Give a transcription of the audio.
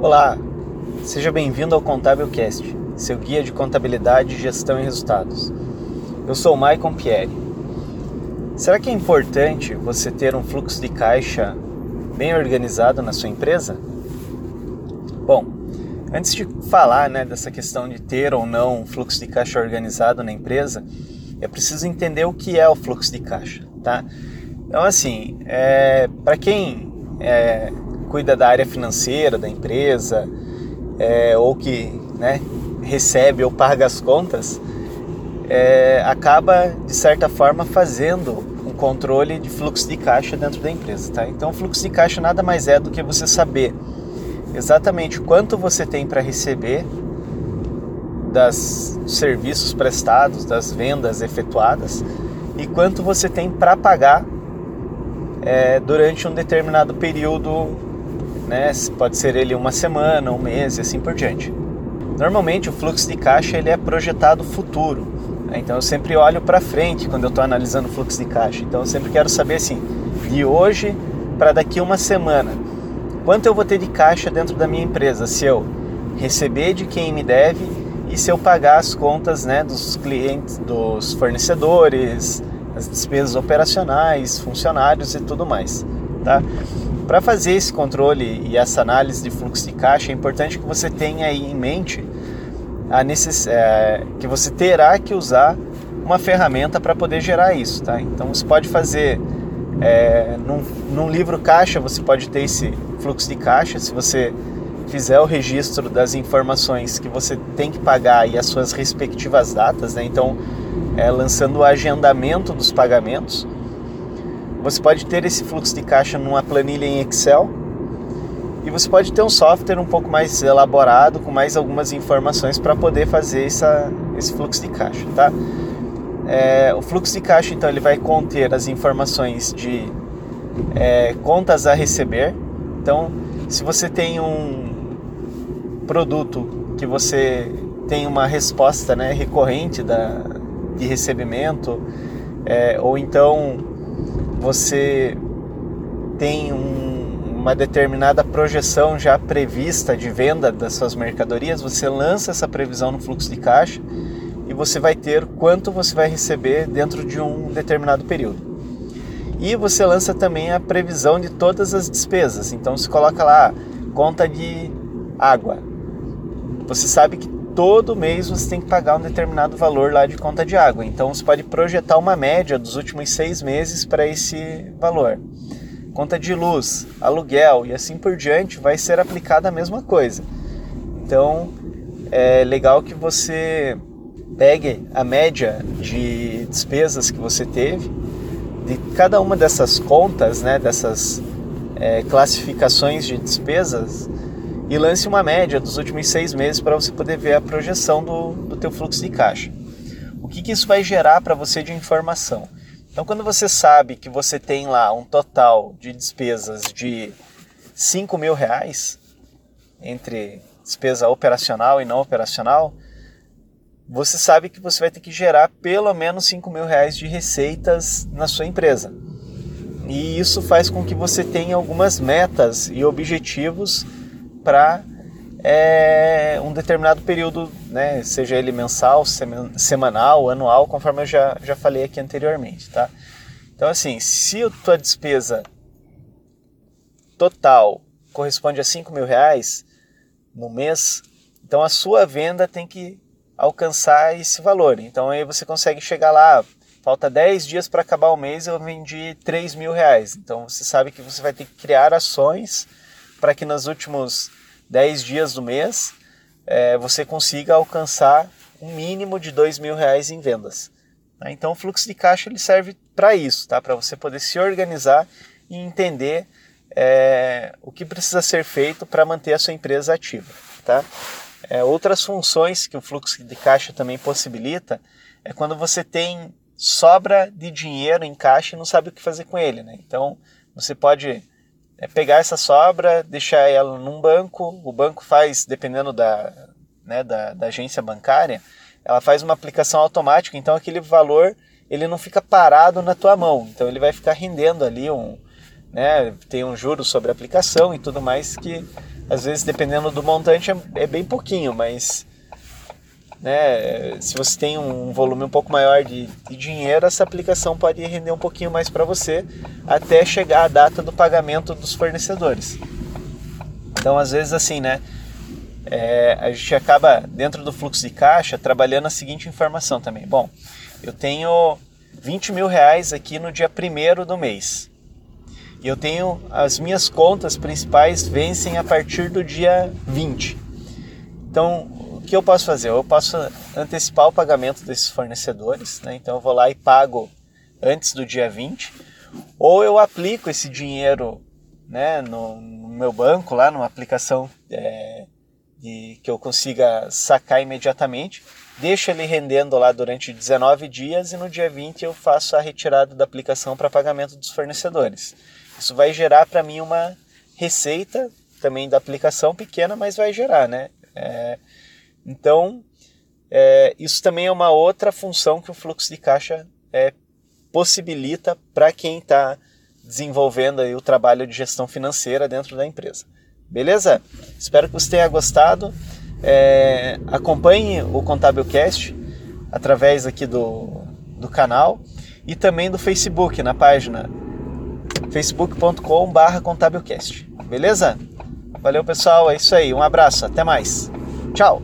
Olá, seja bem-vindo ao Contábilcast, seu guia de contabilidade, gestão e resultados. Eu sou Maicon Pierre. Será que é importante você ter um fluxo de caixa bem organizado na sua empresa? Bom, antes de falar né, dessa questão de ter ou não um fluxo de caixa organizado na empresa, é preciso entender o que é o fluxo de caixa, tá? Então, assim, é, para quem é, cuida da área financeira da empresa é, ou que né, recebe ou paga as contas, é, acaba de certa forma fazendo um controle de fluxo de caixa dentro da empresa. Tá? Então, fluxo de caixa nada mais é do que você saber exatamente quanto você tem para receber das serviços prestados, das vendas efetuadas e quanto você tem para pagar é, durante um determinado período né? Pode ser ele uma semana, um mês e assim por diante. Normalmente o fluxo de caixa ele é projetado futuro, né? então eu sempre olho para frente quando eu estou analisando o fluxo de caixa. Então eu sempre quero saber assim, de hoje para daqui uma semana, quanto eu vou ter de caixa dentro da minha empresa se eu receber de quem me deve e se eu pagar as contas né, dos clientes, dos fornecedores, as despesas operacionais, funcionários e tudo mais. Tá? Para fazer esse controle e essa análise de fluxo de caixa, é importante que você tenha aí em mente a necess... É, que você terá que usar uma ferramenta para poder gerar isso. Tá? Então você pode fazer é, num, num livro caixa, você pode ter esse fluxo de caixa. Se você fizer o registro das informações que você tem que pagar e as suas respectivas datas, né? então é, lançando o agendamento dos pagamentos você pode ter esse fluxo de caixa numa planilha em Excel e você pode ter um software um pouco mais elaborado, com mais algumas informações para poder fazer essa, esse fluxo de caixa, tá? É, o fluxo de caixa, então, ele vai conter as informações de é, contas a receber. Então, se você tem um produto que você tem uma resposta né, recorrente da, de recebimento, é, ou então você tem um, uma determinada projeção já prevista de venda das suas mercadorias, você lança essa previsão no fluxo de caixa e você vai ter quanto você vai receber dentro de um determinado período. E você lança também a previsão de todas as despesas. Então você coloca lá conta de água. Você sabe que todo mês você tem que pagar um determinado valor lá de conta de água. Então você pode projetar uma média dos últimos seis meses para esse valor. Conta de luz, aluguel e assim por diante vai ser aplicada a mesma coisa. Então é legal que você pegue a média de despesas que você teve de cada uma dessas contas, né, dessas é, classificações de despesas e lance uma média dos últimos seis meses para você poder ver a projeção do, do teu fluxo de caixa. O que, que isso vai gerar para você de informação? Então, quando você sabe que você tem lá um total de despesas de 5 mil reais, entre despesa operacional e não operacional, você sabe que você vai ter que gerar pelo menos 5 mil reais de receitas na sua empresa. E isso faz com que você tenha algumas metas e objetivos para é, um determinado período, né, seja ele mensal, semanal, anual, conforme eu já, já falei aqui anteriormente, tá? Então, assim, se a tua despesa total corresponde a 5 mil reais no mês, então a sua venda tem que alcançar esse valor. Então aí você consegue chegar lá, falta 10 dias para acabar o mês, eu vendi 3 mil reais. Então você sabe que você vai ter que criar ações para que nos últimos 10 dias do mês é, você consiga alcançar um mínimo de dois mil reais em vendas. Tá? Então o fluxo de caixa ele serve para isso, tá? para você poder se organizar e entender é, o que precisa ser feito para manter a sua empresa ativa. Tá? É, outras funções que o fluxo de caixa também possibilita é quando você tem sobra de dinheiro em caixa e não sabe o que fazer com ele. Né? Então você pode é pegar essa sobra, deixar ela num banco, o banco faz, dependendo da, né, da, da agência bancária, ela faz uma aplicação automática, então aquele valor ele não fica parado na tua mão, então ele vai ficar rendendo ali um, né, tem um juro sobre a aplicação e tudo mais que Às vezes, dependendo do montante, é, é bem pouquinho, mas né, se você tem um volume um pouco maior de, de dinheiro, essa aplicação pode render um pouquinho mais para você até chegar a data do pagamento dos fornecedores. Então, às vezes, assim, né? É, a gente acaba, dentro do fluxo de caixa, trabalhando a seguinte informação também. Bom, eu tenho 20 mil reais aqui no dia 1 do mês. E eu tenho as minhas contas principais vencem a partir do dia 20. Então, que eu posso fazer? Eu posso antecipar o pagamento desses fornecedores, né? então eu vou lá e pago antes do dia 20, ou eu aplico esse dinheiro né, no, no meu banco, lá numa aplicação é, de, que eu consiga sacar imediatamente, deixo ele rendendo lá durante 19 dias e no dia 20 eu faço a retirada da aplicação para pagamento dos fornecedores. Isso vai gerar para mim uma receita também da aplicação pequena, mas vai gerar, né? É, então, é, isso também é uma outra função que o fluxo de caixa é, possibilita para quem está desenvolvendo aí o trabalho de gestão financeira dentro da empresa. Beleza? Espero que você tenha gostado. É, acompanhe o Contabilcast através aqui do, do canal e também do Facebook, na página facebook.com.br contabilcast. Beleza? Valeu, pessoal. É isso aí. Um abraço. Até mais. Tchau.